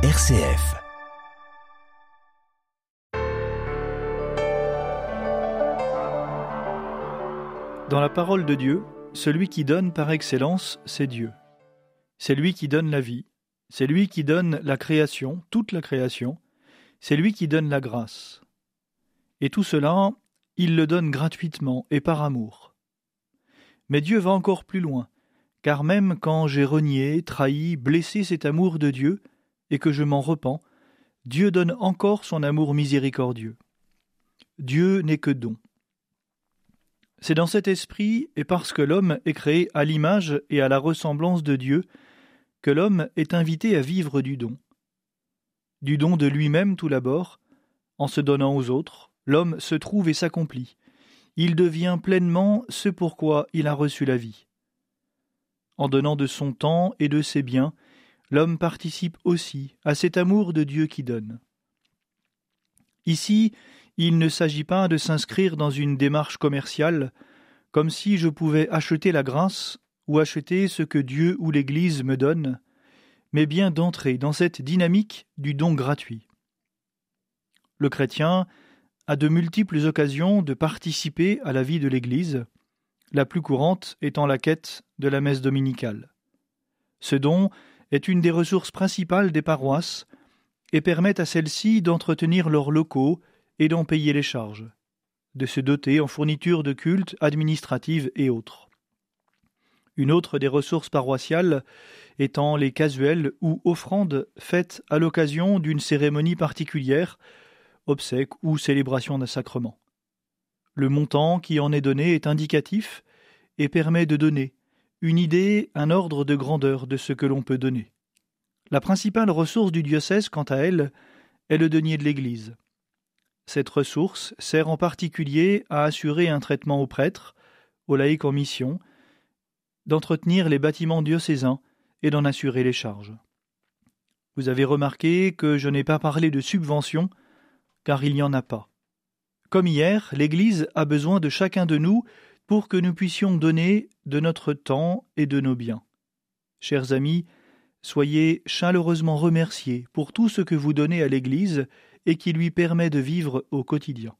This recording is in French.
RCF. Dans la parole de Dieu, celui qui donne par excellence, c'est Dieu. C'est lui qui donne la vie, c'est lui qui donne la création, toute la création, c'est lui qui donne la grâce. Et tout cela, il le donne gratuitement et par amour. Mais Dieu va encore plus loin, car même quand j'ai renié, trahi, blessé cet amour de Dieu, et que je m'en repens, Dieu donne encore son amour miséricordieux. Dieu n'est que don. C'est dans cet esprit, et parce que l'homme est créé à l'image et à la ressemblance de Dieu, que l'homme est invité à vivre du don. Du don de lui-même tout d'abord, en se donnant aux autres, l'homme se trouve et s'accomplit. Il devient pleinement ce pourquoi il a reçu la vie. En donnant de son temps et de ses biens, l'homme participe aussi à cet amour de Dieu qui donne. Ici, il ne s'agit pas de s'inscrire dans une démarche commerciale, comme si je pouvais acheter la grâce ou acheter ce que Dieu ou l'Église me donne, mais bien d'entrer dans cette dynamique du don gratuit. Le chrétien a de multiples occasions de participer à la vie de l'Église, la plus courante étant la quête de la messe dominicale. Ce don est une des ressources principales des paroisses et permet à celles-ci d'entretenir leurs locaux et d'en payer les charges, de se doter en fournitures de culte administratives et autres. Une autre des ressources paroissiales étant les casuels ou offrandes faites à l'occasion d'une cérémonie particulière, obsèque ou célébration d'un sacrement. Le montant qui en est donné est indicatif et permet de donner une idée, un ordre de grandeur de ce que l'on peut donner. La principale ressource du diocèse, quant à elle, est le denier de l'Église. Cette ressource sert en particulier à assurer un traitement aux prêtres, aux laïcs en mission, d'entretenir les bâtiments diocésains et d'en assurer les charges. Vous avez remarqué que je n'ai pas parlé de subventions, car il n'y en a pas. Comme hier, l'Église a besoin de chacun de nous pour que nous puissions donner de notre temps et de nos biens. Chers amis, soyez chaleureusement remerciés pour tout ce que vous donnez à l'Église et qui lui permet de vivre au quotidien.